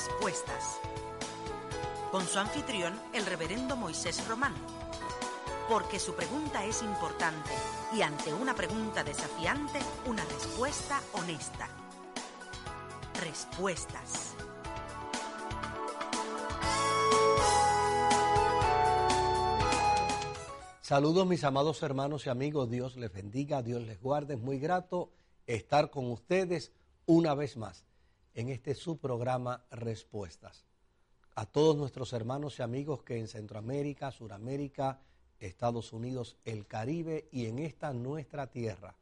Respuestas, con su anfitrión, el reverendo Moisés Román. Porque su pregunta es importante y ante una pregunta desafiante, una respuesta honesta. Respuestas. Saludos mis amados hermanos y amigos, Dios les bendiga, Dios les guarde, es muy grato estar con ustedes una vez más en este su programa Respuestas. A todos nuestros hermanos y amigos que en Centroamérica, Suramérica, Estados Unidos, el Caribe y en esta nuestra tierra,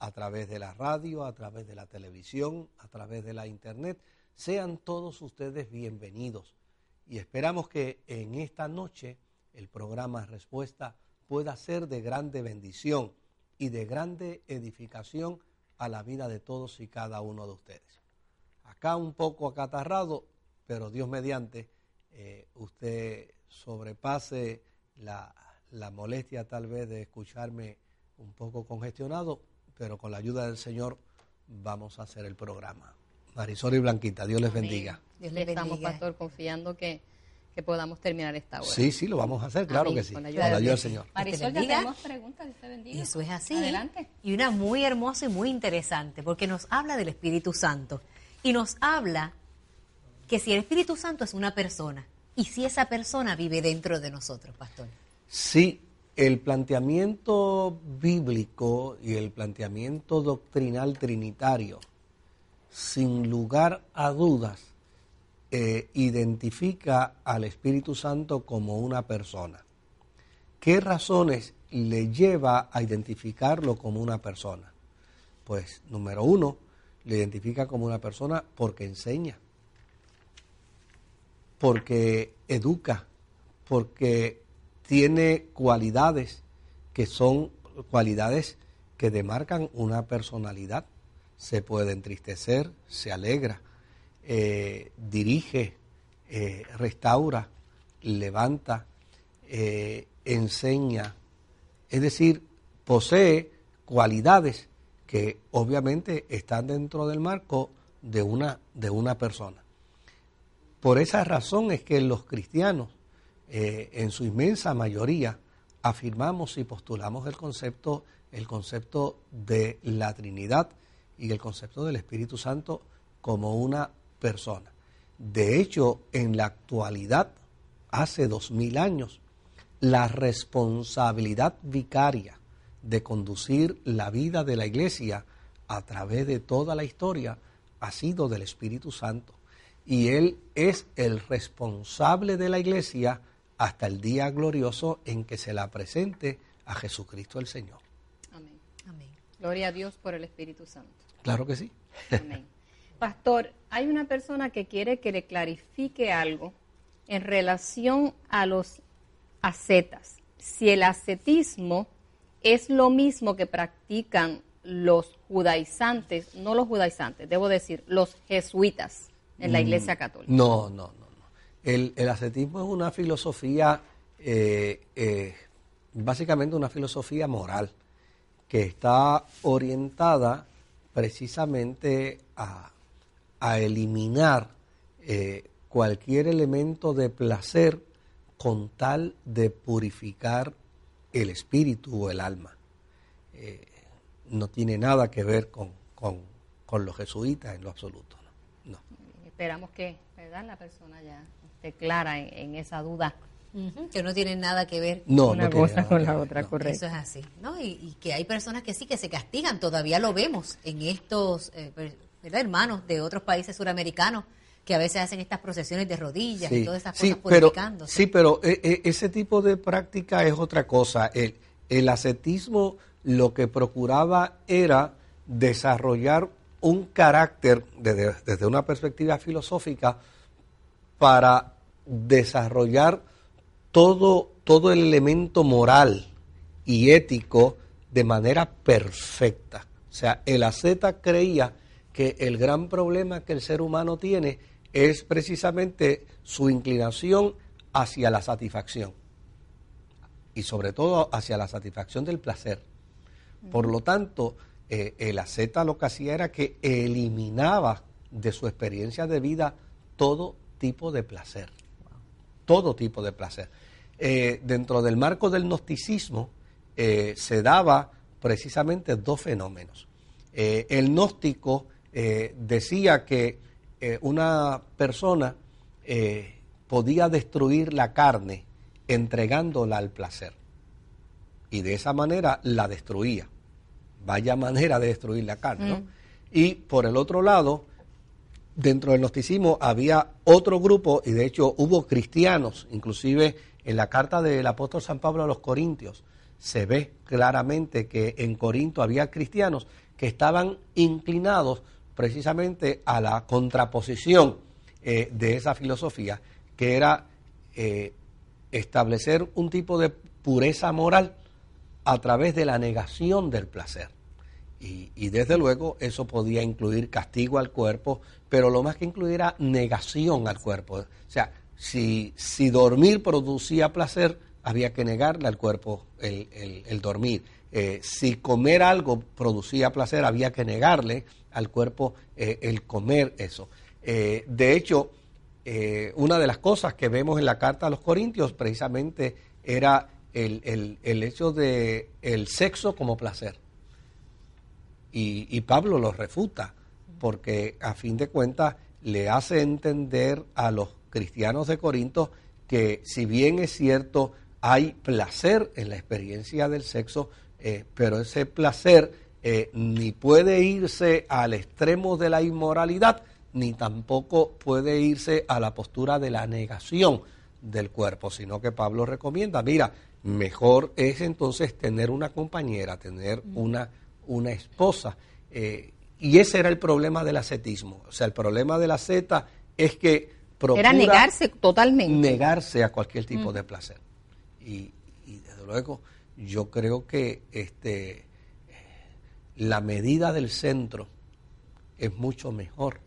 a través de la radio, a través de la televisión, a través de la internet, sean todos ustedes bienvenidos. Y esperamos que en esta noche el programa Respuesta pueda ser de grande bendición y de grande edificación a la vida de todos y cada uno de ustedes. Acá un poco acatarrado, pero Dios mediante, eh, usted sobrepase la, la molestia tal vez de escucharme un poco congestionado, pero con la ayuda del Señor vamos a hacer el programa. Marisol y Blanquita, Dios les bendiga. Dios les Estamos, pastor, confiando que, que, podamos terminar esta hora. Sí, sí, lo vamos a hacer, claro que sí, con la ayuda, del Señor. Marisol, ya tenemos preguntas, Dios te bendiga. Eso es así. Adelante. Y una muy hermosa y muy interesante, porque nos habla del Espíritu Santo. Y nos habla que si el Espíritu Santo es una persona, y si esa persona vive dentro de nosotros, pastor. Sí, el planteamiento bíblico y el planteamiento doctrinal trinitario, sin lugar a dudas, eh, identifica al Espíritu Santo como una persona. ¿Qué razones le lleva a identificarlo como una persona? Pues, número uno, le identifica como una persona porque enseña, porque educa, porque tiene cualidades que son cualidades que demarcan una personalidad. Se puede entristecer, se alegra, eh, dirige, eh, restaura, levanta, eh, enseña. Es decir, posee cualidades que obviamente están dentro del marco de una, de una persona. Por esa razón es que los cristianos eh, en su inmensa mayoría, afirmamos y postulamos el concepto, el concepto de la Trinidad y el concepto del Espíritu Santo como una persona. De hecho, en la actualidad, hace dos mil años, la responsabilidad vicaria de conducir la vida de la iglesia a través de toda la historia ha sido del Espíritu Santo. Y Él es el responsable de la iglesia hasta el día glorioso en que se la presente a Jesucristo el Señor. Amén. Amén. Gloria a Dios por el Espíritu Santo. Claro que sí. Amén. Pastor, hay una persona que quiere que le clarifique algo en relación a los ascetas. Si el ascetismo es lo mismo que practican los judaizantes, no los judaizantes, debo decir, los jesuitas en la mm, Iglesia Católica. No, no, no. El, ascetismo es una filosofía, eh, eh, básicamente una filosofía moral, que está orientada precisamente a, eliminar eh, cualquier elemento de placer con tal de purificar el espíritu o el alma. no tiene nada que ver con, los jesuitas en lo absoluto. No. Esperamos que ¿verdad? la persona ya esté clara en, esa duda. Que no tiene nada que ver una cosa con la otra, correcto. Eso es así, ¿no? Y, que hay personas que sí, que se castigan, todavía lo vemos en estos eh, hermanos de otros países suramericanos que a veces hacen estas procesiones de rodillas y todas esas cosas purificándose. sí, pero eh, eh, ese tipo de práctica es otra cosa. El, el ascetismo lo que procuraba era desarrollar un carácter desde, desde una perspectiva filosófica para desarrollar todo, todo el elemento moral y ético de manera perfecta. O sea, el asceta creía que el gran problema que el ser humano tiene es precisamente su inclinación hacia la satisfacción y sobre todo hacia la satisfacción del placer. Por lo tanto, eh, el asceta lo que hacía era que eliminaba de su experiencia de vida todo tipo de placer, todo tipo de placer. Eh, dentro del marco del gnosticismo eh, se daba precisamente dos fenómenos. el gnóstico decía que una persona podía destruir la carne entregándola al placer y de esa manera la destruía. Vaya manera de destruir la carne, ¿no? Mm. Y por el otro lado, dentro del gnosticismo había otro grupo, y de hecho hubo cristianos, inclusive en la carta del apóstol San Pablo a los Corintios, se ve claramente que en Corinto había cristianos que estaban inclinados precisamente a la contraposición eh, de esa filosofía, que era eh, establecer un tipo de pureza moral a través de la negación del placer. Y, desde luego eso podía incluir castigo al cuerpo, pero lo más que incluir negación al cuerpo. O sea, si, si dormir producía placer, había que negarle al cuerpo el, dormir. Eh, si comer algo producía placer, había que negarle al cuerpo eh, el comer eso. Eh, de hecho, una de las cosas que vemos en la carta a los Corintios precisamente era el, el, hecho de el sexo como placer. Y, Pablo lo refuta, porque a fin de cuentas le hace entender a los cristianos de Corinto que si bien es cierto, hay placer en la experiencia del sexo, eh, pero ese placer eh, ni puede irse al extremo de la inmoralidad, ni tampoco puede irse a la postura de la negación del cuerpo, sino que Pablo recomienda, mira, mejor es entonces tener una compañera, tener una, una esposa. Eh, y ese era el problema del ascetismo. O sea, el problema de la zeta es que procura era negarse totalmente. Negarse a cualquier tipo de placer. Y, desde luego, yo creo que este, la medida del centro es mucho mejor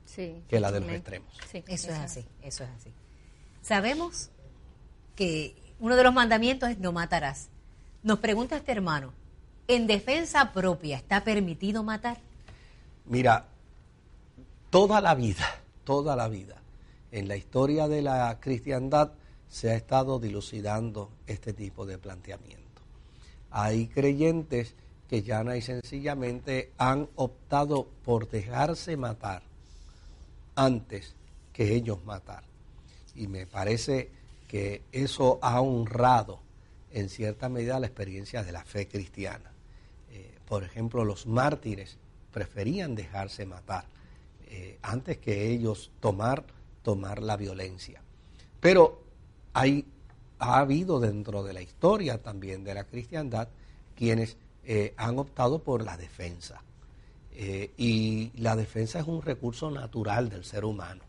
que la de los extremos. eso es así, eso es así. Sabemos que uno de los mandamientos es no matarás. Nos pregunta este hermano, ¿en defensa propia está permitido matar? Mira, toda la vida, toda la vida, en la historia de la cristiandad se ha estado dilucidando este tipo de planteamiento. Hay creyentes que ya y sencillamente han optado por dejarse matar antes que ellos matar. Y me parece que eso ha honrado en cierta medida la experiencia de la fe cristiana. Eh, por ejemplo, los mártires preferían dejarse matar eh, antes que ellos tomar, tomar la violencia. Pero hay, ha habido dentro de la historia también de la cristiandad quienes eh, han optado por la defensa. y la defensa es un recurso natural del ser humano.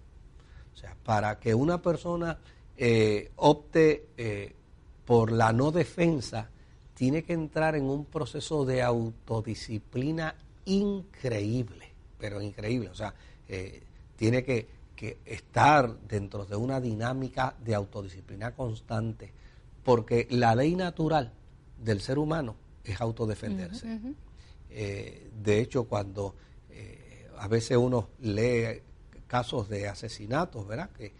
O sea, para que una persona eh, opte eh, por la no defensa, tiene que entrar en un proceso de autodisciplina increíble, pero increíble. O sea, eh, tiene que, que, estar dentro de una dinámica de autodisciplina constante, porque la ley natural del ser humano es autodefenderse. de hecho, cuando a veces uno lee casos de asesinatos, ¿verdad? Que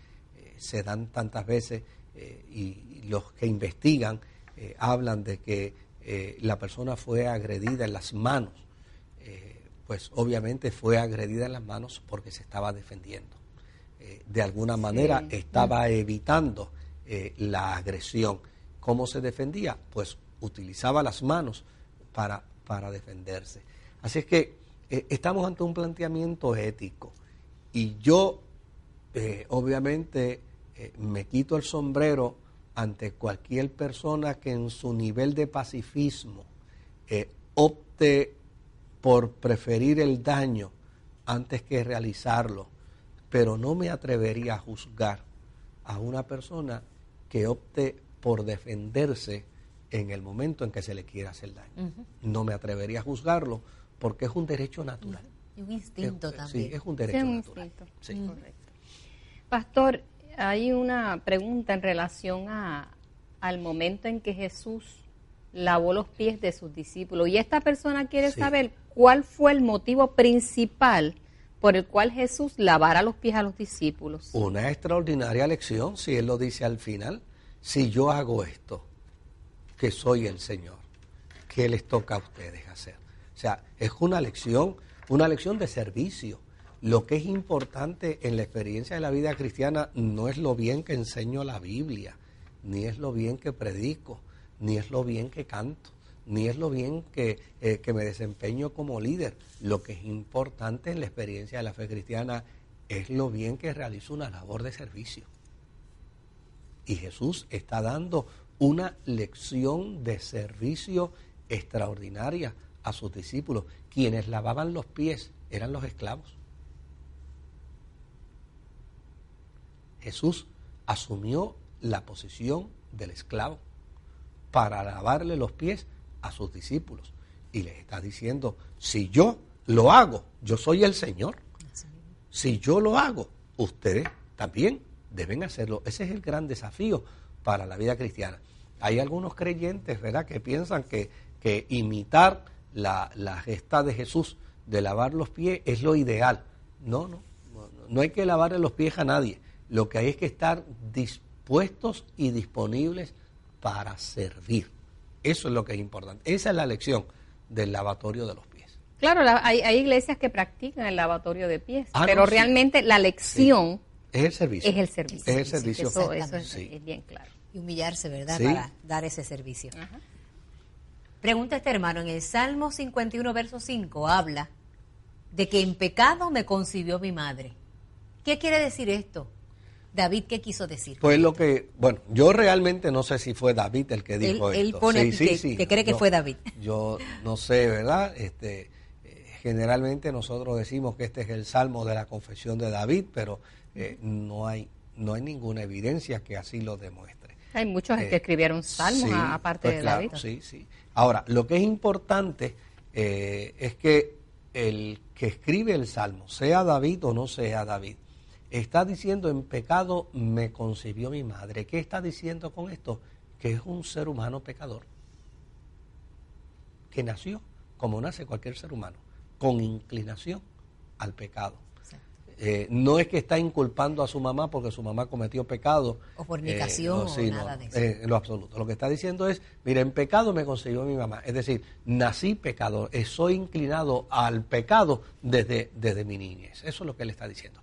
se dan tantas veces eh, y los que investigan eh, hablan de que eh, la persona fue agredida en las manos, pues obviamente fue agredida en las manos porque se estaba defendiendo. De alguna manera estaba evitando la agresión. ¿Cómo se defendía? Pues utilizaba las manos para, para defenderse. Así es que estamos ante un planteamiento ético y yo obviamente eh, me quito el sombrero ante cualquier persona que en su nivel de pacifismo eh, opte por preferir el daño antes que realizarlo, pero no me atrevería a juzgar a una persona que opte por defenderse en el momento en que se le quiera hacer daño. No me atrevería a juzgarlo porque es un derecho natural. Y un instinto también. Sí, es un derecho natural. Correcto. Pastor, hay una pregunta en relación a, al momento en que Jesús lavó los pies de sus discípulos. Y esta persona quiere saber cuál fue el motivo principal por el cual Jesús lavara los pies a los discípulos. Una extraordinaria lección, si Él lo dice al final. Si yo hago esto, que soy el Señor, ¿qué les toca a ustedes hacer? O sea, es una lección, una lección de servicio. Lo que es importante en la experiencia de la vida cristiana no es lo bien que enseño la Biblia, ni es lo bien que predico, ni es lo bien que canto, ni es lo bien que, eh, que me desempeño como líder. Lo que es importante en la experiencia de la fe cristiana es lo bien que realizo una labor de servicio. Y Jesús está dando una lección de servicio extraordinaria a sus discípulos. Quienes lavaban los pies eran los esclavos. Jesús asumió la posición del esclavo para lavarle los pies a sus discípulos. Y les está diciendo, si yo lo hago, yo soy el Señor. Si yo lo hago, ustedes también deben hacerlo. Ese es el gran desafío para la vida cristiana. Hay algunos creyentes, ¿verdad?, que piensan que, que imitar la, la, gesta de Jesús de lavar los pies es lo ideal. No, no, no, hay que lavarle los pies a nadie. Lo que hay es que estar dispuestos y disponibles para servir. Eso es lo que es importante. Esa es la lección del lavatorio de los pies. Claro, hay, hay, iglesias que practican el lavatorio de pies, ah, pero realmente la lección es el servicio. Es el servicio. Es el servicio. Eso, eso es, bien claro y humillarse, ¿verdad? Para dar ese servicio. Pregunta este hermano, en el Salmo 51, verso 5, habla de que en pecado me concibió mi madre. ¿Qué quiere decir esto? David, ¿qué quiso decir? Pues lo que, bueno, yo realmente no sé si fue David el que dijo él, esto. Él pone que, cree que fue David. Yo no sé, ¿verdad? Este, eh, generalmente nosotros decimos que este es el salmo de la confesión de David, pero eh, no hay no hay ninguna evidencia que así lo demuestre. Hay muchos que eh, escribieron salmos aparte pues de David. Sí, sí. Ahora, lo que es importante eh, es que el que escribe el salmo, sea David o no sea David, está diciendo en pecado me concibió mi madre. ¿Qué está diciendo con esto? Que es un ser humano pecador, que nació como nace cualquier ser humano, con inclinación al pecado. Eh, no es que está inculpando a su mamá porque su mamá cometió pecado. O fornicación eh, o nada de eso. Eh, en lo absoluto. Lo que está diciendo es, mira, en pecado me consiguió mi mamá. Es decir, nací pecador, soy inclinado al pecado desde, desde mi niñez. Eso es lo que él está diciendo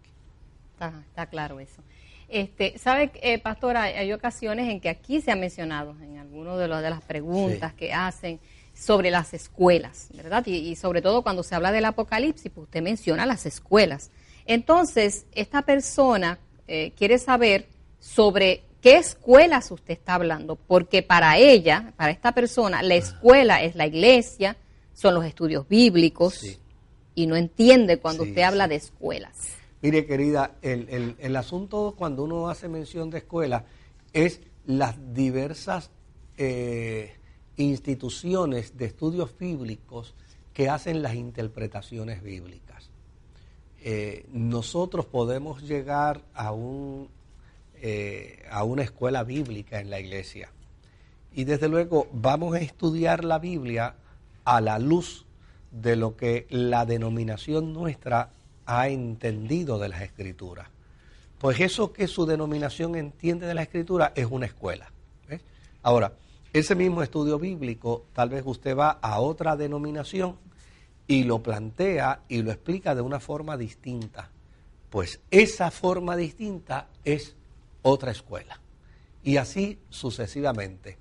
aquí. Está, claro eso. Este, ¿Sabe, pastora? Hay ocasiones en que aquí se ha mencionado, en algunas de, de las preguntas que hacen, sobre las escuelas, ¿verdad? Y, y, sobre todo cuando se habla del apocalipsis, pues usted menciona las escuelas. Entonces, esta persona eh, quiere saber sobre qué escuelas usted está hablando, porque para ella, para esta persona, la escuela es la iglesia, son los estudios bíblicos, y no entiende cuando usted habla de escuelas. Mire, querida, el, asunto cuando uno hace mención de escuela es las diversas eh, instituciones de estudios bíblicos que hacen las interpretaciones bíblicas. Eh, nosotros podemos llegar a, un, eh, a una escuela bíblica en la iglesia. Y desde luego vamos a estudiar la Biblia a la luz de lo que la denominación nuestra ha entendido de las escrituras. Pues eso que su denominación entiende de la escritura es una escuela. Ahora, ese mismo estudio bíblico, tal vez usted va a otra denominación y lo plantea y lo explica de una forma distinta. Pues esa forma distinta es otra escuela. Y así sucesivamente.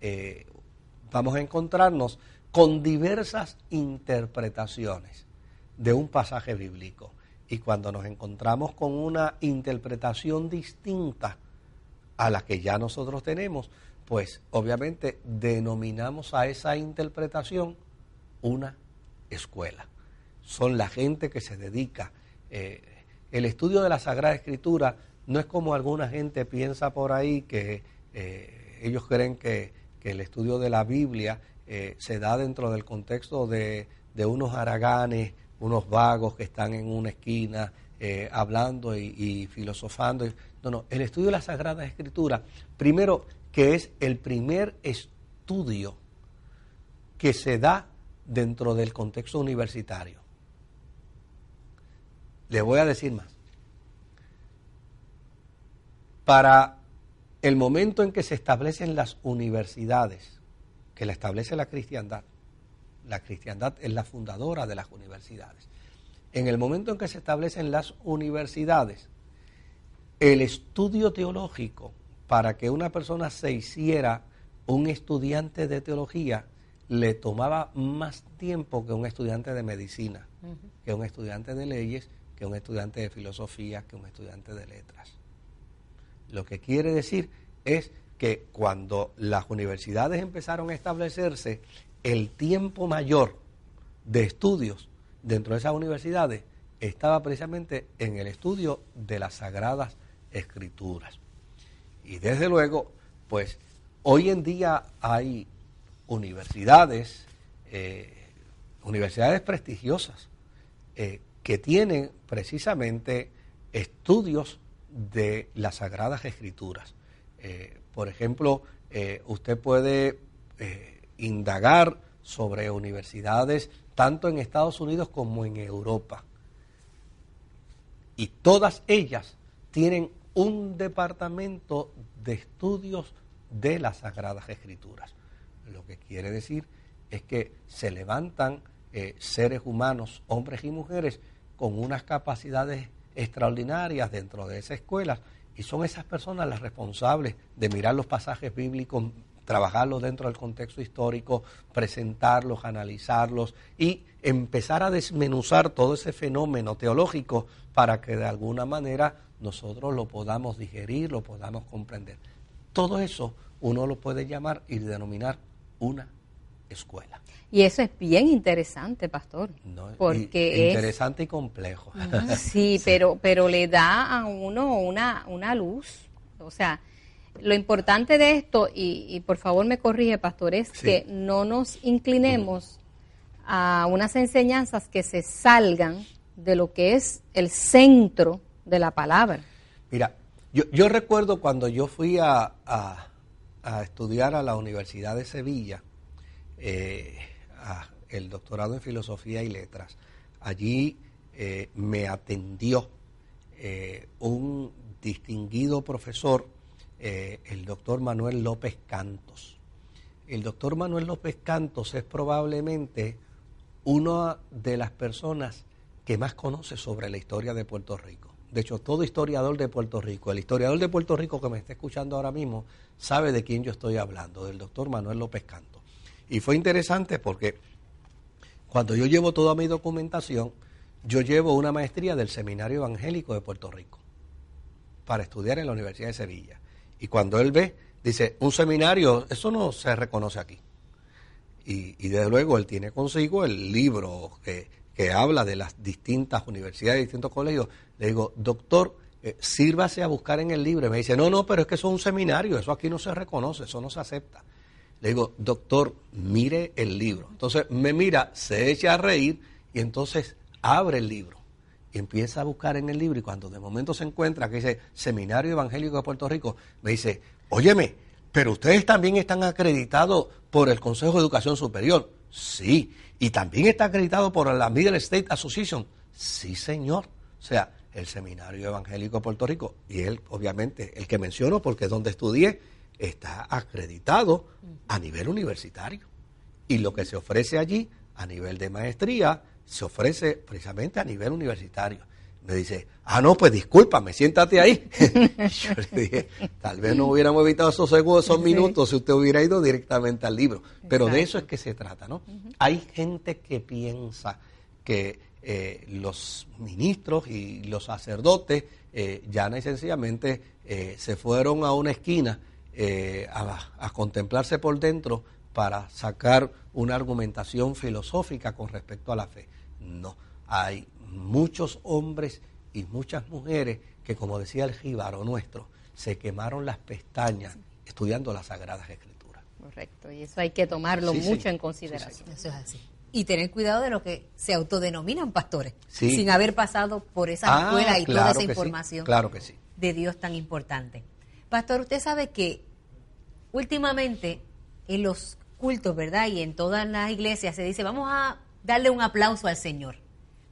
Eh, vamos a encontrarnos con diversas interpretaciones de un pasaje bíblico. Y cuando nos encontramos con una interpretación distinta a la que ya nosotros tenemos, pues obviamente denominamos a esa interpretación una escuela. son la gente que se dedica. Eh, el estudio de la Sagrada Escritura no es como alguna gente piensa por ahí que eh, ellos creen que, el estudio de la Biblia eh, se da dentro del contexto de, unos haraganes, unos vagos que están en una esquina hablando y, filosofando. No, no, el estudio de la Sagrada Escritura, primero que es el primer estudio que se da dentro del contexto universitario. Le voy a decir más. Para el momento en que se establecen las universidades, que la establece la cristiandad, la cristiandad es la fundadora de las universidades. En el momento en que se establecen las universidades, el estudio teológico para que una persona se hiciera un estudiante de teología le tomaba más tiempo que un estudiante de medicina, que un estudiante de leyes, que un estudiante de filosofía, que un estudiante de letras. Lo que quiere decir es que cuando las universidades empezaron a establecerse, el tiempo mayor de estudios dentro de esas universidades estaba precisamente en el estudio de las sagradas escrituras. Y desde luego, pues hoy en día hay universidades, eh, universidades prestigiosas, eh, que tienen precisamente estudios de las Sagradas Escrituras. Eh, por ejemplo, usted puede indagar sobre universidades tanto en Estados Unidos como en Europa. Y todas ellas tienen un departamento de estudios de las Sagradas Escrituras. Lo que quiere decir es que se levantan eh, seres humanos, hombres y mujeres, con unas capacidades extraordinarias dentro de esa escuela y son esas personas las responsables de mirar los pasajes bíblicos, trabajarlos dentro del contexto histórico, presentarlos, analizarlos y empezar a desmenuzar todo ese fenómeno teológico para que de alguna manera nosotros lo podamos digerir, lo podamos comprender. Todo eso uno lo puede llamar y denominar una escuela. Y eso es bien interesante, pastor. porque interesante y complejo. Sí, pero pero le da a uno una, una luz. O sea, lo importante de esto, y, por favor me corrige, pastor, es que no nos inclinemos a unas enseñanzas que se salgan de lo que es el centro de la palabra. Mira, yo, yo recuerdo cuando yo fui a a estudiar a la Universidad de Sevilla eh, el doctorado en Filosofía y Letras. Allí eh, me atendió eh, un distinguido profesor, el doctor Manuel López Cantos. El doctor Manuel López Cantos es probablemente una de las personas que más conoce sobre la historia de Puerto Rico. De hecho, todo historiador de Puerto Rico, el historiador de Puerto Rico que me está escuchando ahora mismo, sabe de quién yo estoy hablando, del doctor Manuel López Canto. Y fue interesante porque cuando yo llevo toda mi documentación, yo llevo una maestría del Seminario Evangélico de Puerto Rico para estudiar en la Universidad de Sevilla. Y cuando él ve, dice, un seminario, eso no se reconoce aquí. Y, desde luego él tiene consigo el libro que, que habla de las distintas universidades, distintos colegios, le digo, doctor, eh, sírvase a buscar en el libro. Y me dice, no, no, pero es que eso es un seminario, eso aquí no se reconoce, eso no se acepta. Le digo, doctor, mire el libro. Entonces me mira, se echa a reír y entonces abre el libro empieza a buscar en el libro y cuando de momento se encuentra que dice Seminario Evangélico de Puerto Rico, me dice, óyeme, pero ustedes también están acreditados por el Consejo de Educación Superior. Sí, y también está acreditado por la Middle State Association. Sí, señor. O sea, el Seminario Evangélico de Puerto Rico, y él, obviamente, el que menciono porque es donde estudié, está acreditado a nivel universitario. Y lo que se ofrece allí, a nivel de maestría, se ofrece precisamente a nivel universitario. Me dice, ah, no, pues discúlpame, siéntate ahí. Yo le dije, tal vez no hubiéramos evitado esos segundos, esos minutos si usted hubiera ido directamente al libro. Pero de eso es que se trata, ¿no? Hay gente que piensa que eh, los ministros y los sacerdotes eh, ya y sencillamente eh, se fueron a una esquina a, a contemplarse por dentro para sacar una argumentación filosófica con respecto a la fe. No, hay muchos hombres y muchas mujeres que, como decía el jíbaro nuestro, se quemaron las pestañas estudiando las Sagradas Escrituras. Correcto, y eso hay que tomarlo mucho en consideración. eso es así. Y tener cuidado de lo que se autodenominan pastores, sin haber pasado por esa ah, escuela y toda esa información claro que sí. de Dios tan importante. Pastor, usted sabe que últimamente en los cultos, ¿verdad? Y en todas las iglesias se dice, vamos a darle un aplauso al Señor.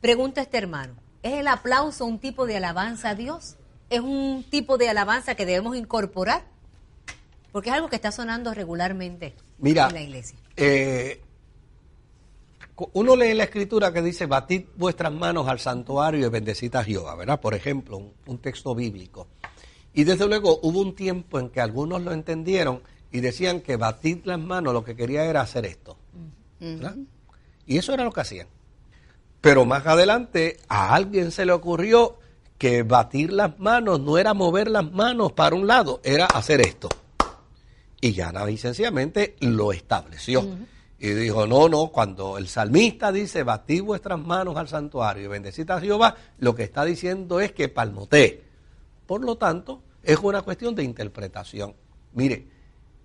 Pregunta este hermano, ¿es el aplauso un tipo de alabanza a Dios? ¿Es un tipo de alabanza que debemos incorporar? Porque es algo que está sonando regularmente en la iglesia. Eh, uno lee la escritura que dice, batid vuestras manos al santuario y bendecid a Jehová, ¿verdad? Por ejemplo, un, texto bíblico. Y desde luego hubo un tiempo en que algunos lo entendieron y decían que batid las manos lo que quería era hacer esto. ¿verdad? Y eso era lo que hacían. Pero más adelante a alguien se le ocurrió que batir las manos no era mover las manos para un lado, era hacer esto. Y ya y sencillamente lo estableció. Y dijo, no, no, cuando el salmista dice, batid vuestras manos al santuario y bendecid a Jehová, lo que está diciendo es que palmotee. Por lo tanto, es una cuestión de interpretación. Mire,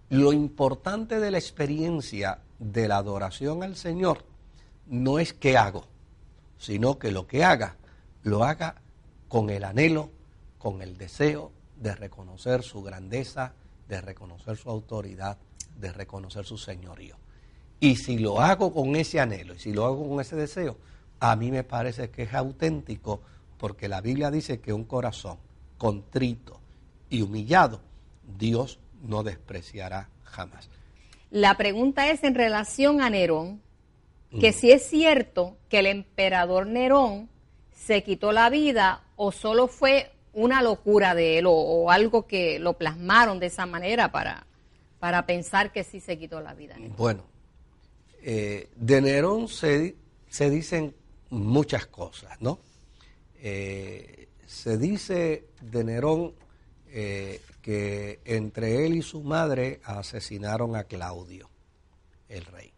lo importante de la experiencia de la adoración al Señor no es qué hago, sino que lo que haga, lo haga con el anhelo, con el deseo de reconocer su grandeza, de reconocer su autoridad, de reconocer su señorío. Y si lo hago con ese anhelo y si lo hago con ese deseo, a mí me parece que es auténtico porque la Biblia dice que un corazón contrito y humillado, Dios no despreciará jamás. La pregunta es en relación a Nerón, que si es cierto que el emperador Nerón se quitó la vida o solo fue una locura de él o, algo que lo plasmaron de esa manera para, para pensar que sí se quitó la vida. Bueno, eh, de Nerón se, se, dicen muchas cosas, ¿no? Eh, se dice de Nerón eh, que entre él y su madre asesinaron a Claudio, el rey.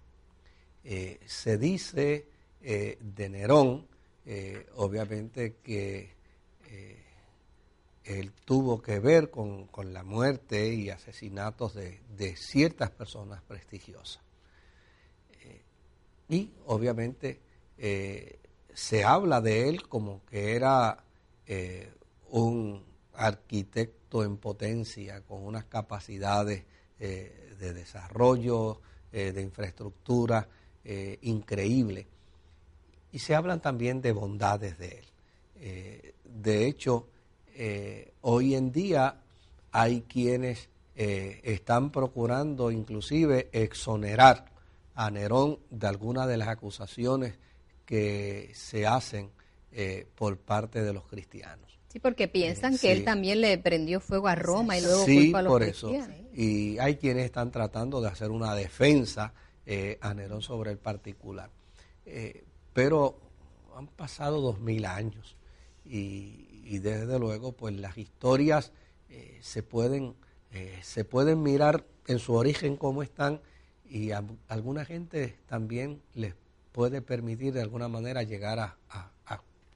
Eh, se dice eh, de Nerón, eh, obviamente que él tuvo que ver con, la muerte y asesinatos de, ciertas personas prestigiosas. y obviamente se habla de él como que era un arquitecto en potencia, con unas capacidades de desarrollo, de infraestructura eh, increíble. Y se hablan también de bondades de él. Eh, de hecho, eh, hoy en día hay quienes están procurando inclusive exonerar a Nerón de algunas de las acusaciones que se hacen por parte de los cristianos. Sí, porque piensan que él también le prendió fuego a Roma y luego sí, a los por eso. Y hay quienes están tratando de hacer una defensa eh, a Nerón sobre el particular. Eh, pero han pasado dos mil años y, desde luego pues las historias eh, se, pueden, se pueden mirar en su origen como están y a, alguna gente también les puede permitir de alguna manera llegar a,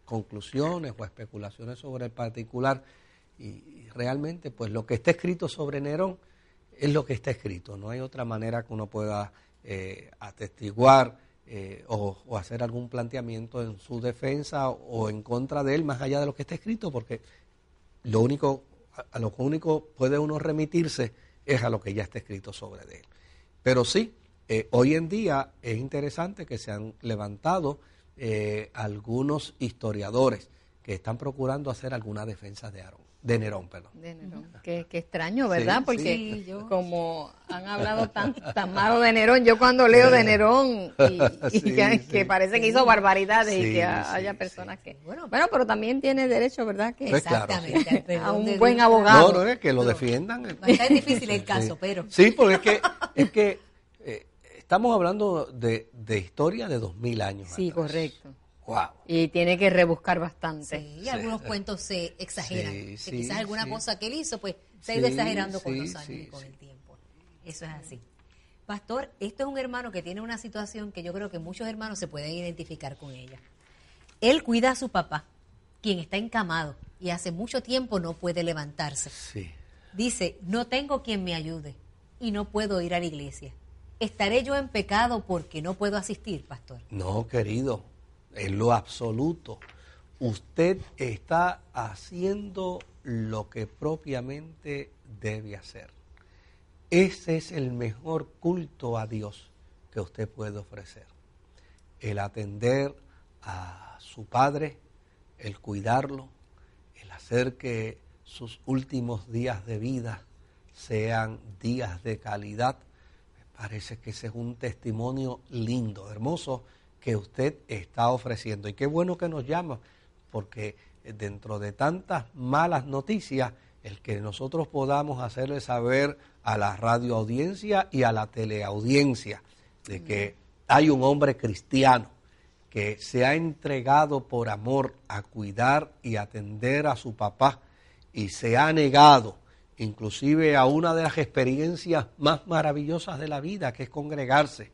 conclusiones o especulaciones sobre el particular y, realmente pues lo que está escrito sobre Nerón es lo que está escrito, no hay otra manera que uno pueda eh, atestiguar eh, o, hacer algún planteamiento en su defensa o en contra de él, más allá de lo que está escrito, porque lo único, a lo único puede uno remitirse es a lo que ya está escrito sobre él. Pero sí, eh, hoy en día es interesante que se han levantado algunos historiadores que están procurando hacer alguna defensa de Aarón. De Nerón, perdón. De Nerón. Qué, extraño, ¿verdad? Porque como han hablado tan, tan malo de Nerón, yo cuando leo de Nerón y, que, parece que hizo barbaridades y que haya personas que... Bueno, bueno, pero también tiene derecho, ¿verdad? Que pues Exactamente. a un buen abogado. No, no es que lo defiendan. Es difícil el caso, pero... Sí, porque es que, es que eh, estamos hablando de, de historia de dos mil años. Sí, correcto. Y tiene que rebuscar bastante. Sí, algunos cuentos se exageran. quizás alguna cosa que él hizo, pues se ha ido exagerando con los años y con el tiempo. Eso es así. Pastor, esto es un hermano que tiene una situación que yo creo que muchos hermanos se pueden identificar con ella. Él cuida a su papá, quien está encamado y hace mucho tiempo no puede levantarse. Sí. Dice, no tengo quien me ayude y no puedo ir a la iglesia. ¿Estaré yo en pecado porque no puedo asistir, pastor? No, querido, en lo absoluto. Usted está haciendo lo que propiamente debe hacer. Ese es el mejor culto a Dios que usted puede ofrecer. El atender a su padre, el cuidarlo, el hacer que sus últimos días de vida sean días de calidad. Me parece que ese es un testimonio lindo, hermoso, que usted está ofreciendo. Y qué bueno que nos llama, porque dentro de tantas malas noticias, el que nosotros podamos hacerle saber a la radioaudiencia y a la teleaudiencia de que hay un hombre cristiano que se ha entregado por amor a cuidar y atender a su papá y se ha negado inclusive a una de las experiencias más maravillosas de la vida, que es congregarse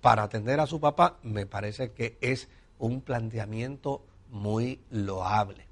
para atender a su papá, me parece que es un planteamiento muy loable.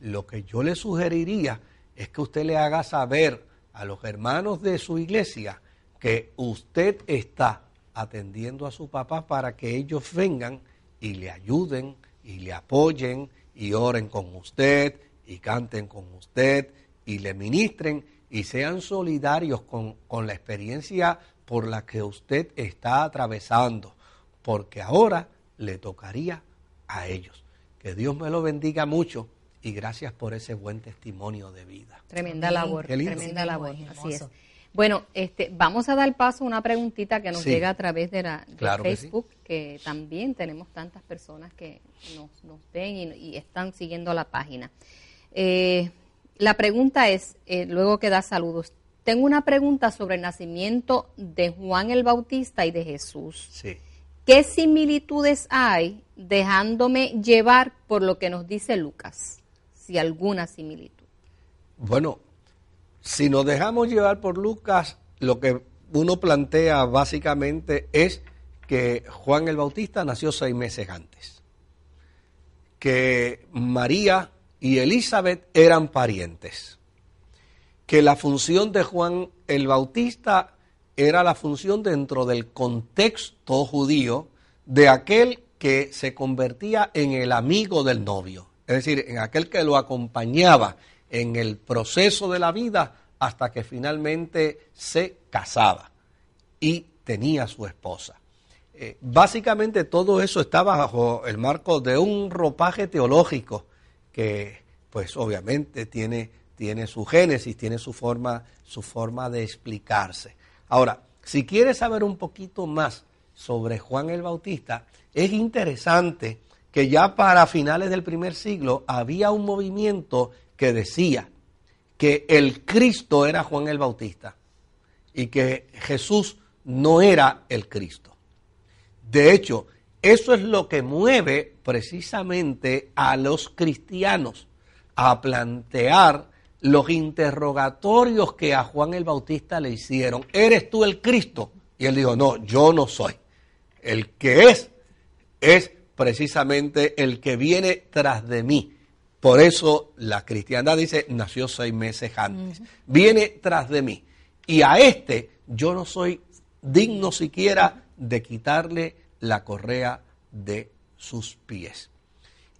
Lo que yo le sugeriría es que usted le haga saber a los hermanos de su iglesia que usted está atendiendo a su papá para que ellos vengan y le ayuden y le apoyen y oren con usted y canten con usted y le ministren y sean solidarios con, con la experiencia por la que usted está atravesando, porque ahora le tocaría a ellos. Que Dios me lo bendiga mucho y gracias por ese buen testimonio de vida. Tremenda labor, tremenda labor, así es. Bueno, este, vamos a dar paso a una preguntita que nos llega a través de, la, Facebook, que, también tenemos tantas personas que nos, ven y, están siguiendo la página. Eh, la pregunta es, eh, luego que da saludos, tengo una pregunta sobre el nacimiento de Juan el Bautista y de Jesús. Sí. ¿Qué similitudes hay dejándome llevar por lo que nos dice Lucas? Si alguna similitud. Bueno, si nos dejamos llevar por Lucas, lo que uno plantea básicamente es que Juan el Bautista nació seis meses antes, que María y Elizabeth eran parientes, que la función de Juan el Bautista era la función dentro del contexto judío de aquel que se convertía en el amigo del novio, es decir, en aquel que lo acompañaba en el proceso de la vida hasta que finalmente se casaba y tenía su esposa. Eh, básicamente todo eso está bajo el marco de un ropaje teológico que pues obviamente tiene, tiene su génesis, tiene su forma, su forma de explicarse. Ahora, si quieres saber un poquito más sobre Juan el Bautista, es interesante que ya para finales del primer siglo había un movimiento que decía que el Cristo era Juan el Bautista y que Jesús no era el Cristo. De hecho, eso es lo que mueve precisamente a los cristianos a plantear los interrogatorios que a Juan el Bautista le hicieron. ¿Eres tú el Cristo? Y él dijo, no, yo no soy. El que es, es precisamente el que viene tras de mí. Por eso la cristiandad dice, nació seis meses antes. Viene tras de mí. Y a este yo no soy digno siquiera de quitarle la correa de sus pies.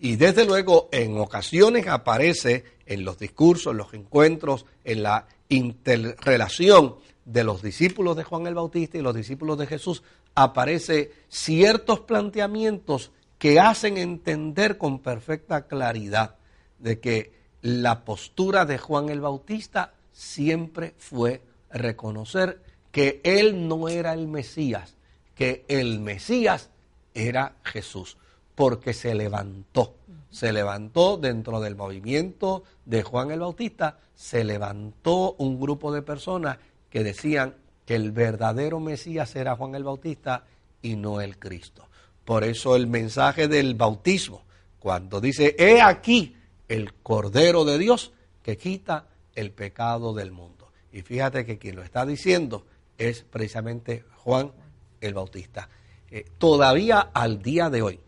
Y desde luego en ocasiones aparece en los discursos, en los encuentros, en la interrelación de los discípulos de Juan el Bautista y los discípulos de Jesús, aparece ciertos planteamientos que hacen entender con perfecta claridad de que la postura de Juan el Bautista siempre fue reconocer que él no era el Mesías, que el Mesías era Jesús, porque se levantó, se levantó dentro del movimiento de Juan el Bautista, se levantó un grupo de personas que decían que el verdadero Mesías era Juan el Bautista y no el Cristo. Por eso el mensaje del bautismo, cuando dice, he aquí el Cordero de Dios que quita el pecado del mundo. Y fíjate que quien lo está diciendo es precisamente Juan el Bautista. Eh, todavía al día de hoy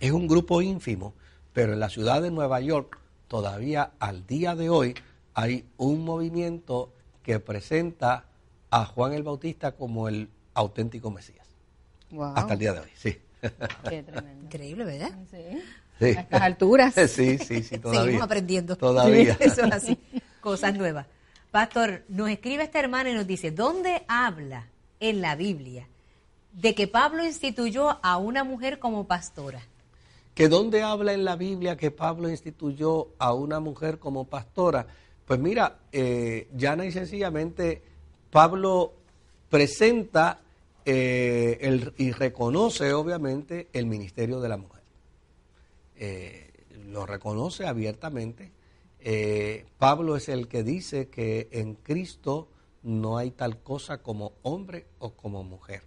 Es un grupo ínfimo, pero en la ciudad de Nueva York todavía al día de hoy hay un movimiento que presenta a Juan el Bautista como el auténtico Mesías. Hasta el día de hoy, sí. Qué tremendo. Increíble, ¿verdad? Sí. A estas alturas. Sí, sí, sí, todavía. Seguimos aprendiendo. Todavía. Eso es así. Cosas nuevas. Pastor, nos escribe esta hermana y nos dice, ¿dónde habla en la Biblia de que Pablo instituyó a una mujer como pastora? ¿Que dónde habla en la Biblia que Pablo instituyó a una mujer como pastora? Pues mira, eh, llana y sencillamente Pablo presenta eh, el, y reconoce obviamente el ministerio de la mujer. Eh, lo reconoce abiertamente. Pablo es el que dice que en Cristo no hay tal cosa como hombre o como mujer.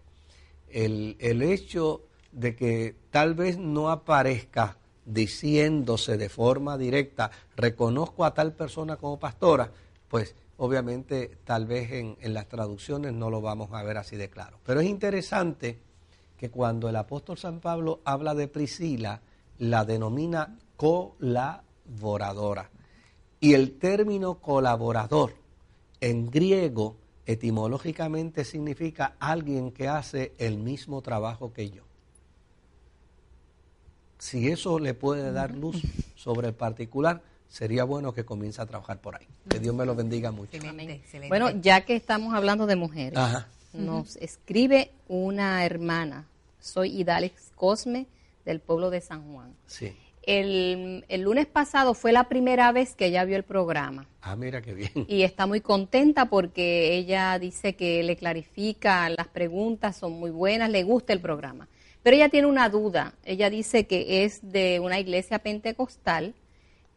El, el hecho de que tal vez no aparezca diciéndose de forma directa, reconozco a tal persona como pastora, pues obviamente tal vez en, en, las traducciones no lo vamos a ver así de claro. Pero es interesante que cuando el apóstol San Pablo habla de Priscila, la denomina colaboradora. Y el término colaborador en griego etimológicamente significa alguien que hace el mismo trabajo que yo. Si eso le puede dar luz sobre el particular, sería bueno que comience a trabajar por ahí. Que Dios me lo bendiga mucho. Bueno, ya que estamos hablando de mujeres, nos escribe una hermana, soy Idalex Cosme, del pueblo de San Juan. Sí. El, el, lunes pasado fue la primera vez que ella vio el programa. Ah, mira qué bien. Y está muy contenta porque ella dice que le clarifica las preguntas, son muy buenas, le gusta el programa. Pero ella tiene una duda. Ella dice que es de una iglesia pentecostal,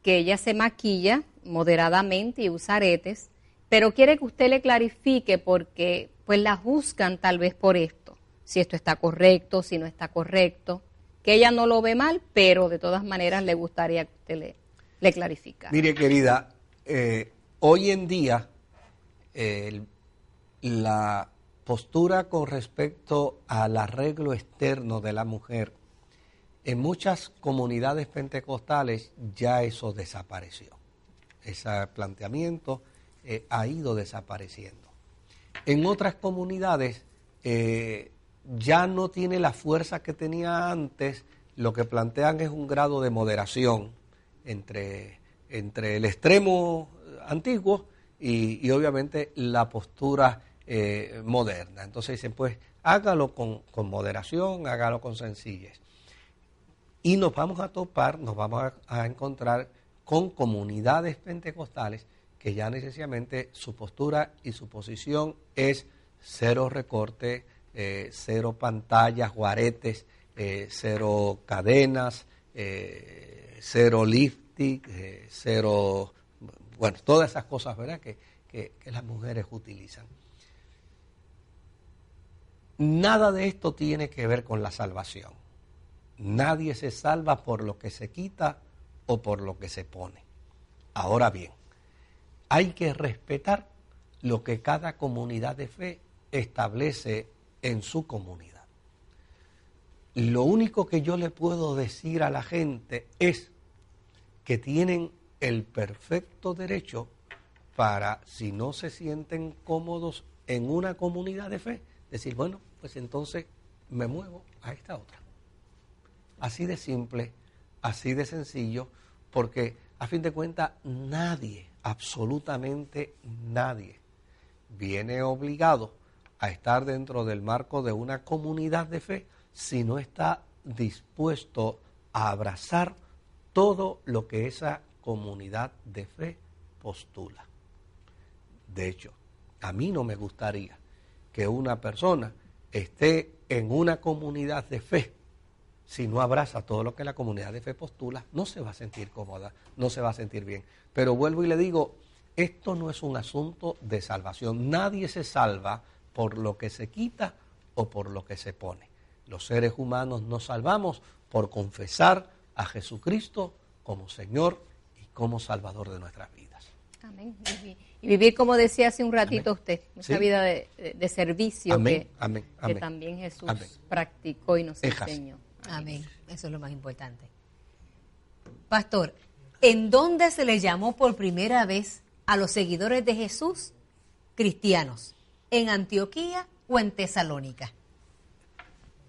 que ella se maquilla moderadamente y usa aretes, pero quiere que usted le clarifique porque pues la juzgan tal vez por esto, si esto está correcto, si no está correcto que ella no lo ve mal, pero de todas maneras le gustaría que usted le, le clarificara. Mire, querida, eh, hoy en día la postura con respecto al arreglo externo de la mujer, en muchas comunidades pentecostales ya eso desapareció. Ese planteamiento eh, ha ido desapareciendo. En otras comunidades, eh, ya no tiene la fuerza que tenía antes, lo que plantean es un grado de moderación entre, entre el extremo antiguo y, obviamente la postura eh, moderna. Entonces dicen, pues hágalo con, moderación, hágalo con sencillez. Y nos vamos a topar, nos vamos a, encontrar con comunidades pentecostales que ya necesariamente su postura y su posición es cero recorte, eh, cero pantallas, guaretes, eh, cero cadenas, cero lifting, cero, bueno, todas esas cosas, ¿verdad?, que, que las mujeres utilizan. Nada de esto tiene que ver con la salvación. Nadie se salva por lo que se quita o por lo que se pone. Ahora bien, hay que respetar lo que cada comunidad de fe establece en su comunidad. Lo único que yo le puedo decir a la gente es que tienen el perfecto derecho para, si no se sienten cómodos en una comunidad de fe, decir, bueno, pues entonces me muevo a esta otra. Así de simple, así de sencillo, porque a fin de cuentas nadie, absolutamente nadie, viene obligado a estar dentro del marco de una comunidad de fe si no está dispuesto a abrazar todo lo que esa comunidad de fe postula. De hecho, a mí no me gustaría que una persona esté en una comunidad de fe si no abraza todo lo que la comunidad de fe postula, no se va a sentir cómoda, no se va a sentir bien. Pero vuelvo y le digo, esto no es un asunto de salvación. Nadie se salva por lo que se quita o por lo que se pone. Los seres humanos nos salvamos por confesar a Jesucristo como Señor y como Salvador de nuestras vidas. Amén. Y vivir, como decía hace un ratito usted, esa vida de, servicio que, también Jesús practicó y nos enseñó. Amén. Eso es lo más importante. Pastor, ¿en dónde se le llamó por primera vez a los seguidores de Jesús cristianos? ¿En Antioquía o en Tesalónica?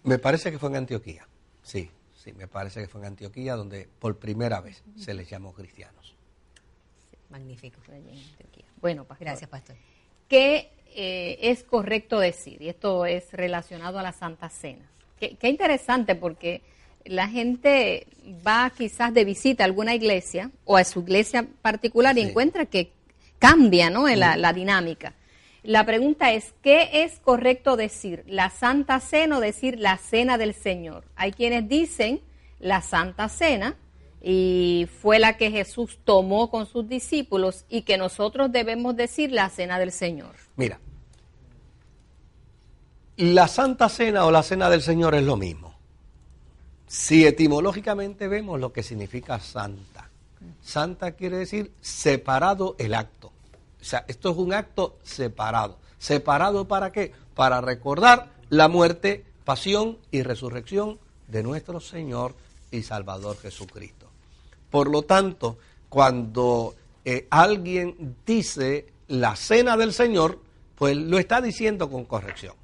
Me parece que fue en Antioquía, sí, sí, me parece que fue en Antioquía donde por primera vez se les llamó cristianos. Magnífico. Bueno, pastor. Gracias, pastor. ¿Qué eh, es correcto decir? Y esto es relacionado a la Santa Cena. Qué, interesante porque la gente va quizás de visita a alguna iglesia o a su iglesia particular y encuentra que cambia ¿no? la, la dinámica. La pregunta es, ¿qué es correcto decir? ¿La Santa Cena o decir la Cena del Señor? Hay quienes dicen la Santa Cena y fue la que Jesús tomó con sus discípulos y que nosotros debemos decir la Cena del Señor. Mira, la Santa Cena o la Cena del Señor es lo mismo. Si etimológicamente vemos lo que significa santa. Santa quiere decir separado el acto. O sea, esto es un acto separado. ¿Separado para qué? Para recordar la muerte, pasión y resurrección de nuestro Señor y Salvador Jesucristo. Por lo tanto, cuando eh, alguien dice la cena del Señor, pues lo está diciendo con corrección.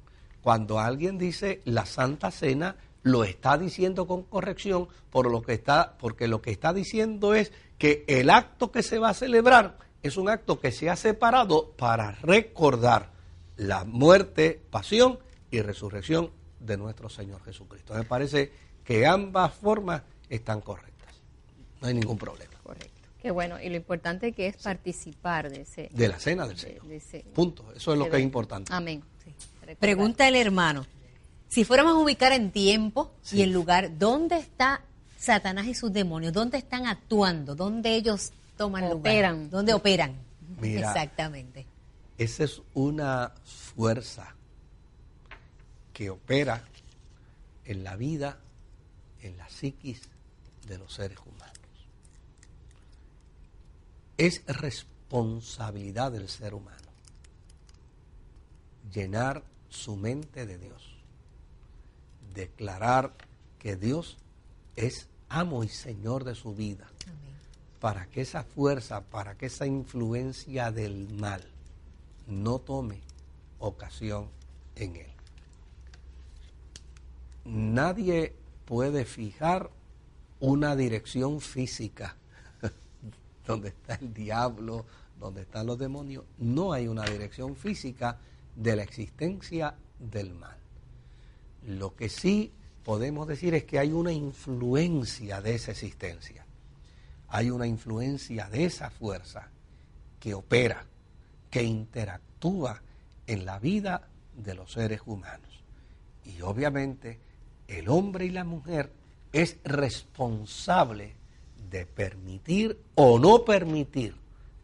Cuando alguien dice la Santa Cena, lo está diciendo con corrección por lo que está, porque lo que está diciendo es que el acto que se va a celebrar es un acto que se ha separado para recordar la muerte, pasión y resurrección de nuestro Señor Jesucristo. Me parece que ambas formas están correctas. No hay ningún problema. Correcto. Qué bueno. Y lo importante que es participar de ese... De la cena del Señor. Punto. Eso es lo que es importante. Amén. Pregunta el hermano. Si fuéramos a ubicar en tiempo y en lugar, ¿dónde está Satanás y sus demonios? ¿Dónde están actuando? ¿Dónde ellos toman operan. lugar? ¿Dónde operan? Exactamente. Esa es una fuerza que opera en la vida, en la psiquis de los seres humanos. Es responsabilidad del ser humano llenar su mente de Dios, declarar que Dios es amo y señor de su vida, para que esa fuerza, para que esa influencia del mal no tome ocasión en él. Nadie puede fijar una dirección física donde está el diablo, donde están los demonios. No hay una dirección física de la existencia del mal. Lo que sí podemos decir es que hay una influencia de esa existencia hay una influencia de esa fuerza que opera, que interactúa en la vida de los seres humanos. Y obviamente el hombre y la mujer es responsable de permitir o no permitir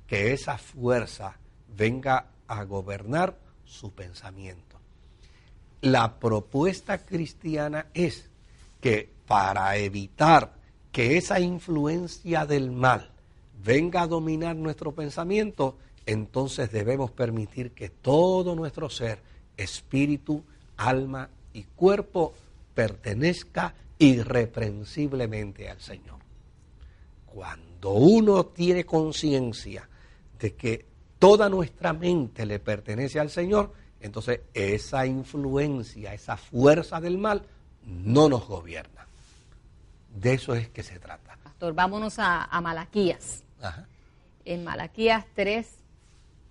que esa fuerza venga a gobernar su pensamiento. La propuesta cristiana es que para evitar que esa influencia del mal venga a dominar nuestro pensamiento, entonces debemos permitir que todo nuestro ser, espíritu, alma y cuerpo, pertenezca irreprensiblemente al Señor. Cuando uno tiene conciencia de que toda nuestra mente le pertenece al Señor, entonces esa influencia, esa fuerza del mal no nos gobierna. De eso es que se trata. Pastor, vámonos a, Malaquías. En Malaquías 3,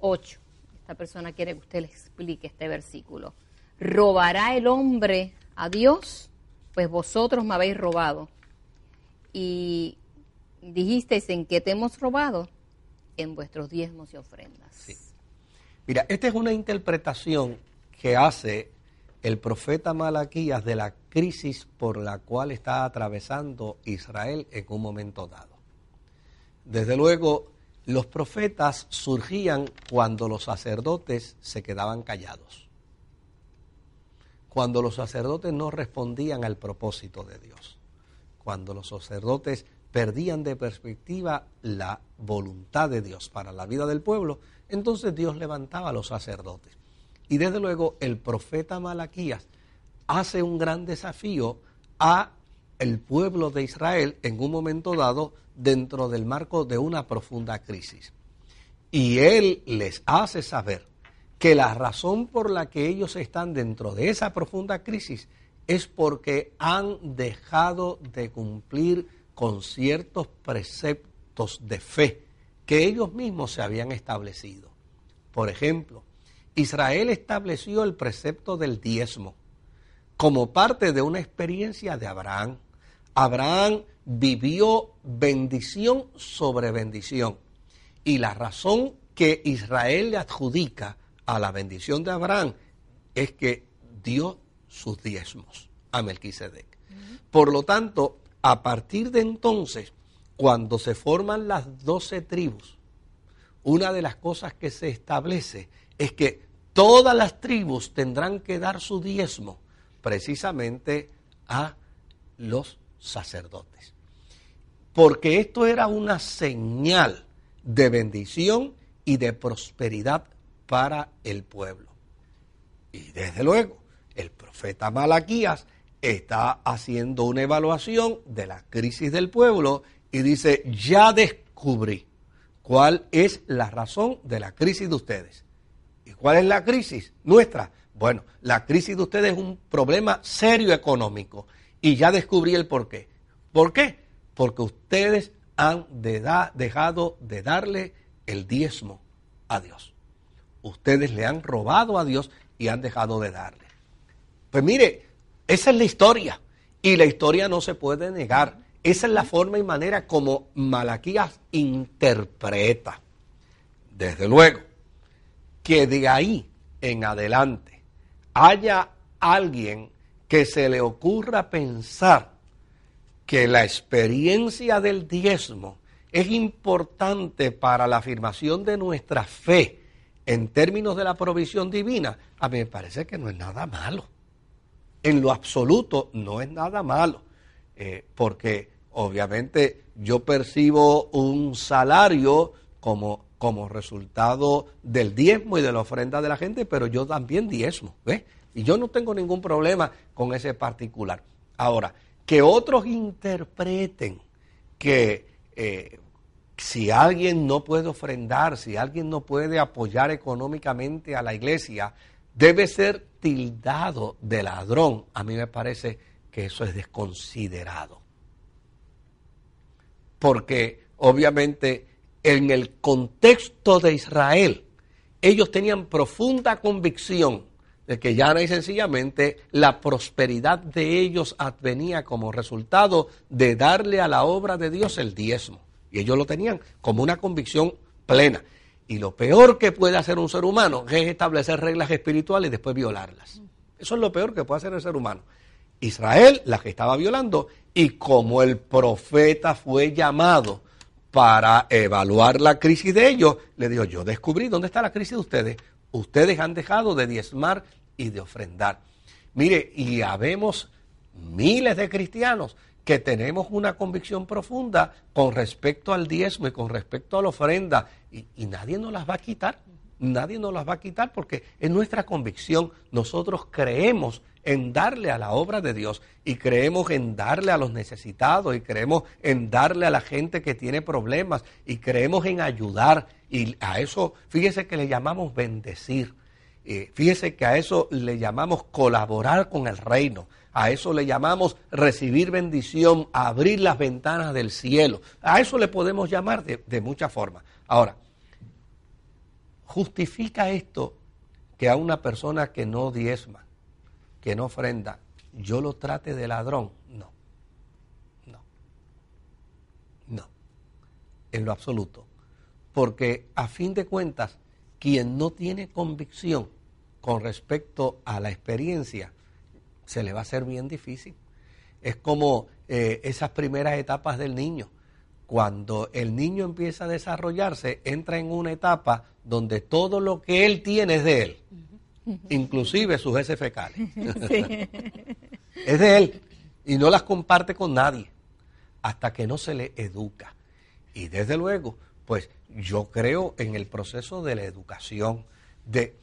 8. Esta persona quiere que usted le explique este versículo. ¿Robará el hombre a Dios? Pues vosotros me habéis robado. Y dijisteis, ¿en qué te hemos robado? En vuestros diezmos y ofrendas. Mira, esta es una interpretación que hace el profeta Malaquías de la crisis por la cual está atravesando Israel en un momento dado. Desde luego, los profetas surgían cuando los sacerdotes se quedaban callados, cuando los sacerdotes no respondían al propósito de Dios, cuando los sacerdotes perdían de perspectiva la voluntad de Dios para la vida del pueblo, entonces Dios levantaba a los sacerdotes. Y desde luego el profeta Malaquías hace un gran desafío a el pueblo de Israel en un momento dado dentro del marco de una profunda crisis. Y él les hace saber que la razón por la que ellos están dentro de esa profunda crisis es porque han dejado de cumplir con ciertos preceptos de fe que ellos mismos se habían establecido. Por ejemplo, Israel estableció el precepto del diezmo como parte de una experiencia de Abraham. Abraham vivió bendición sobre bendición. Y la razón que Israel le adjudica a la bendición de Abraham es que dio sus diezmos a Melquisedec. Por lo tanto, a partir de entonces, cuando se forman las doce tribus, una de las cosas que se establece es que todas las tribus tendrán que dar su diezmo precisamente a los sacerdotes. Porque esto era una señal de bendición y de prosperidad para el pueblo. Y desde luego, el profeta Malaquías está haciendo una evaluación de la crisis del pueblo y dice, ya descubrí cuál es la razón de la crisis de ustedes. ¿Y cuál es la crisis nuestra? Bueno, la crisis de ustedes es un problema serio económico y ya descubrí el por qué. ¿Por qué? Porque ustedes han dejado de darle el diezmo a Dios. Ustedes le han robado a Dios y han dejado de darle. Pues mire, esa es la historia y la historia no se puede negar. Esa es la forma y manera como Malaquías interpreta. Desde luego, que de ahí en adelante haya alguien que se le ocurra pensar que la experiencia del diezmo es importante para la afirmación de nuestra fe en términos de la provisión divina, a mí me parece que no es nada malo. En lo absoluto no es nada malo, eh, porque obviamente yo percibo un salario como, como resultado del diezmo y de la ofrenda de la gente, pero yo también diezmo, ¿ves? Y yo no tengo ningún problema con ese particular. Ahora, que otros interpreten que eh, si alguien no puede ofrendar, si alguien no puede apoyar económicamente a la iglesia, debe ser tildado de ladrón. A mí me parece que eso es desconsiderado porque obviamente en el contexto de Israel, ellos tenían profunda convicción de que ya y sencillamente la prosperidad de ellos advenía como resultado de darle a la obra de Dios el diezmo. Y ellos lo tenían como una convicción plena. Y lo peor que puede hacer un ser humano es establecer reglas espirituales y después violarlas. Eso es lo peor que puede hacer el ser humano. Israel las que estaba violando y como el profeta fue llamado para evaluar la crisis de ellos, le dijo, yo descubrí dónde está la crisis de ustedes. Ustedes han dejado de diezmar y de ofrendar. Mire, y habemos miles de cristianos que tenemos una convicción profunda con respecto al diezmo y con respecto a la ofrenda, y, nadie nos las va a quitar. Nadie nos las va a quitar porque es nuestra convicción. Nosotros creemos en darle a la obra de Dios y creemos en darle a los necesitados y creemos en darle a la gente que tiene problemas y creemos en ayudar y a eso, fíjese que le llamamos bendecir, eh, fíjese que a eso le llamamos colaborar con el reino, a eso le llamamos recibir bendición, abrir las ventanas del cielo, a eso le podemos llamar de, muchas formas. Ahora, ¿justifica esto que a una persona que no diezma, que no ofrenda, yo lo trate de ladrón. No, no, no, en lo absoluto. Porque a fin de cuentas, quien no tiene convicción con respecto a la experiencia, se le va a hacer bien difícil. Es como eh, esas primeras etapas del niño. Cuando el niño empieza a desarrollarse, entra en una etapa donde todo lo que él tiene es de él inclusive sus heces fecales. es de él y no las comparte con nadie hasta que no se le educa. Y desde luego, pues yo creo en el proceso de la educación, de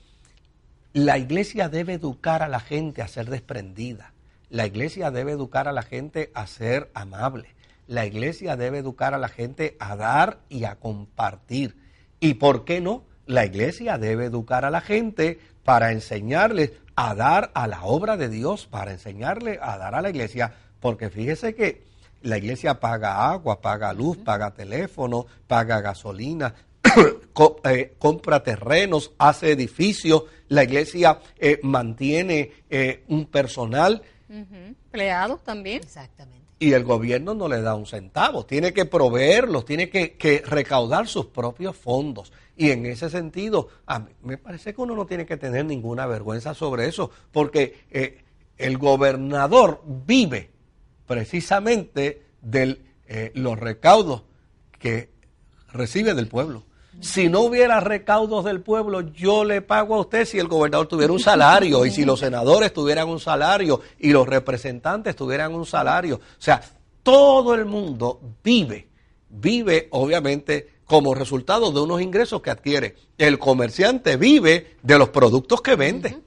la iglesia debe educar a la gente a ser desprendida. La iglesia debe educar a la gente a ser amable. La iglesia debe educar a la gente a dar y a compartir. ¿Y por qué no? La iglesia debe educar a la gente para enseñarles a dar a la obra de Dios, para enseñarle a dar a la iglesia, porque fíjese que la iglesia paga agua, paga luz, paga teléfono, paga gasolina, eh, compra terrenos, hace edificios, la iglesia eh, mantiene eh, un personal. Empleados también. Exactamente. Y el gobierno no le da un centavo, tiene que proveerlos, tiene que, que recaudar sus propios fondos. Y en ese sentido, a mí me parece que uno no tiene que tener ninguna vergüenza sobre eso, porque eh, el gobernador vive precisamente de eh, los recaudos que recibe del pueblo. Si no hubiera recaudos del pueblo, yo le pago a usted si el gobernador tuviera un salario y si los senadores tuvieran un salario y los representantes tuvieran un salario. O sea, todo el mundo vive, vive obviamente como resultado de unos ingresos que adquiere. El comerciante vive de los productos que vende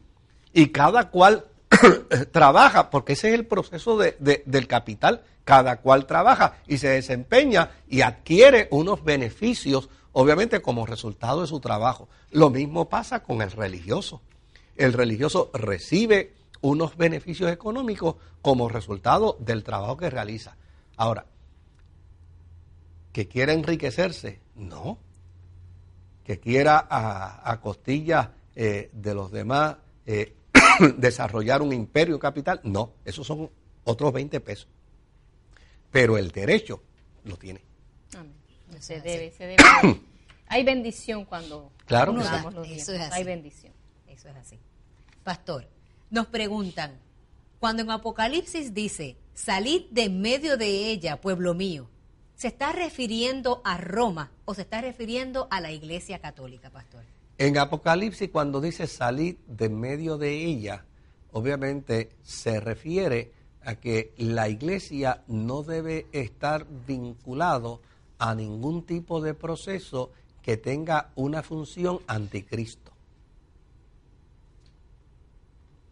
y cada cual trabaja, porque ese es el proceso de, del capital, cada cual trabaja y se desempeña y adquiere unos beneficios, obviamente como resultado de su trabajo. Lo mismo pasa con el religioso. El religioso recibe unos beneficios económicos como resultado del trabajo que realiza. Ahora, que quiera enriquecerse, no. Que quiera a, costillas eh, de los demás eh, desarrollar un imperio capital, no. Esos son otros 20 pesos. Pero el derecho lo tiene. Se debe, se debe. Hay bendición cuando claro los Eso es así. Hay bendición. Eso es así. Pastor, nos preguntan, cuando en Apocalipsis dice, salid de medio de ella, pueblo mío, ¿Se está refiriendo a Roma o se está refiriendo a la Iglesia Católica, pastor? En Apocalipsis, cuando dice salir de medio de ella, obviamente se refiere a que la Iglesia no debe estar vinculado a ningún tipo de proceso que tenga una función anticristo.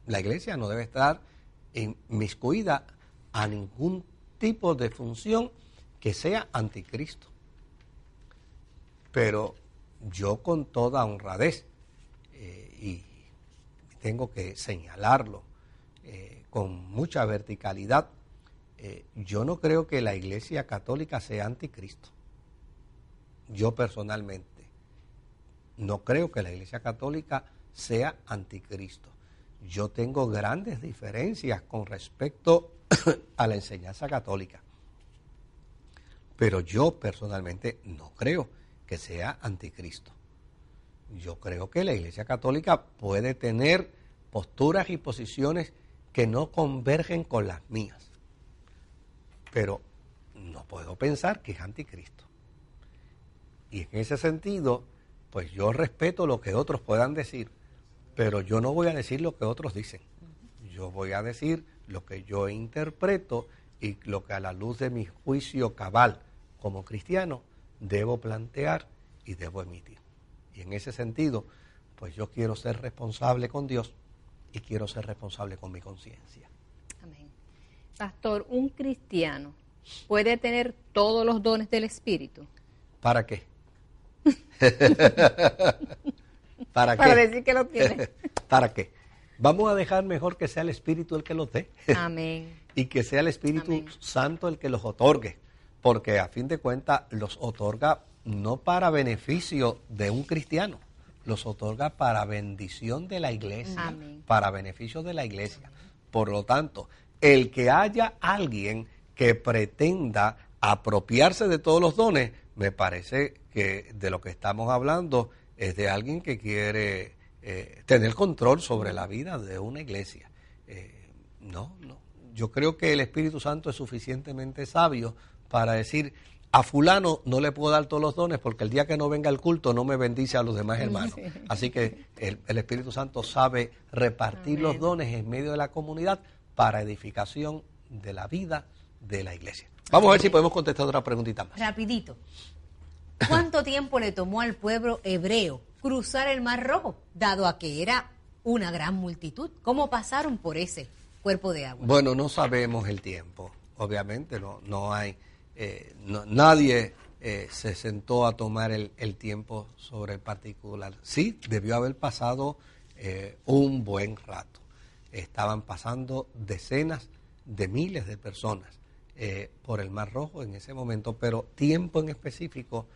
La Iglesia no debe estar inmiscuida a ningún tipo de función que sea anticristo. Pero yo con toda honradez, eh, y tengo que señalarlo eh, con mucha verticalidad, eh, yo no creo que la Iglesia Católica sea anticristo. Yo personalmente no creo que la Iglesia Católica sea anticristo. Yo tengo grandes diferencias con respecto a la enseñanza católica. Pero yo personalmente no creo que sea anticristo. Yo creo que la Iglesia Católica puede tener posturas y posiciones que no convergen con las mías. Pero no puedo pensar que es anticristo. Y en ese sentido, pues yo respeto lo que otros puedan decir, pero yo no voy a decir lo que otros dicen. Yo voy a decir lo que yo interpreto y lo que a la luz de mi juicio cabal como cristiano debo plantear y debo emitir. Y en ese sentido, pues yo quiero ser responsable con Dios y quiero ser responsable con mi conciencia. Amén. Pastor, un cristiano puede tener todos los dones del Espíritu. ¿Para qué? ¿Para, Para decir que lo tiene. ¿Para qué? Vamos a dejar mejor que sea el Espíritu el que los dé. Amén. y que sea el Espíritu Santo el que los otorgue. Porque a fin de cuentas los otorga no para beneficio de un cristiano, los otorga para bendición de la iglesia, para beneficio de la iglesia. Por lo tanto, el que haya alguien que pretenda apropiarse de todos los dones, me parece que de lo que estamos hablando es de alguien que quiere eh, tener control sobre la vida de una iglesia. Eh, no, no. Yo creo que el Espíritu Santo es suficientemente sabio para decir, a fulano no le puedo dar todos los dones porque el día que no venga el culto no me bendice a los demás hermanos. Así que el, Espíritu Santo sabe repartir los dones en medio de la comunidad para edificación de la vida de la iglesia. Vamos a ver si podemos contestar otra preguntita más. Rapidito. ¿Cuánto tiempo le tomó al pueblo hebreo cruzar el Mar Rojo, dado a que era una gran multitud? ¿Cómo pasaron por ese cuerpo de agua? Bueno, no sabemos el tiempo, obviamente, no, no hay, eh, nadie eh, se sentó a tomar el, tiempo sobre el particular. Sí, debió haber pasado eh, un buen rato. Estaban pasando decenas de miles de personas por el Mar Rojo en ese momento, pero tiempo en específico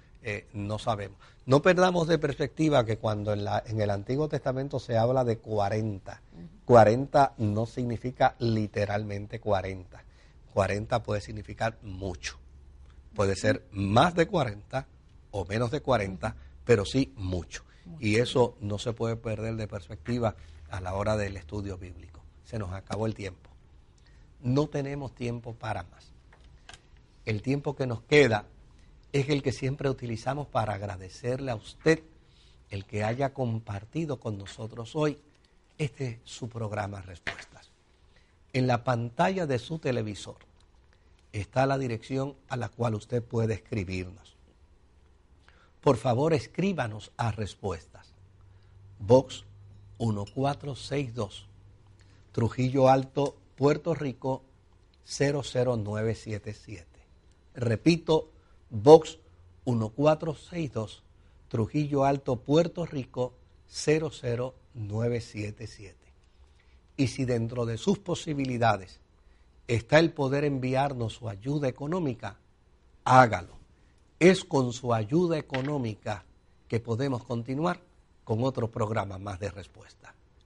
no sabemos. No perdamos de perspectiva que cuando en, la, en el Antiguo Testamento se habla de 40, 40 no significa literalmente 40. 40 puede significar mucho. Puede ser más de 40 o menos de 40, pero sí mucho. Y eso no se puede perder de perspectiva a la hora del estudio bíblico. Se nos acabó el tiempo. No tenemos tiempo para más. El tiempo que nos queda es el que siempre utilizamos para agradecerle a usted el que haya compartido con nosotros hoy este es su programa Respuestas. En la pantalla de su televisor está la dirección a la cual usted puede escribirnos. Por favor, escríbanos a Respuestas. Box 1462, Trujillo Alto, Puerto Rico 00977. Repito, Box 1462, Trujillo Alto, Puerto Rico 00977. 977. Y si dentro de sus posibilidades está el poder enviarnos su ayuda económica, hágalo. Es con su ayuda económica que podemos continuar con otro programa más de respuesta.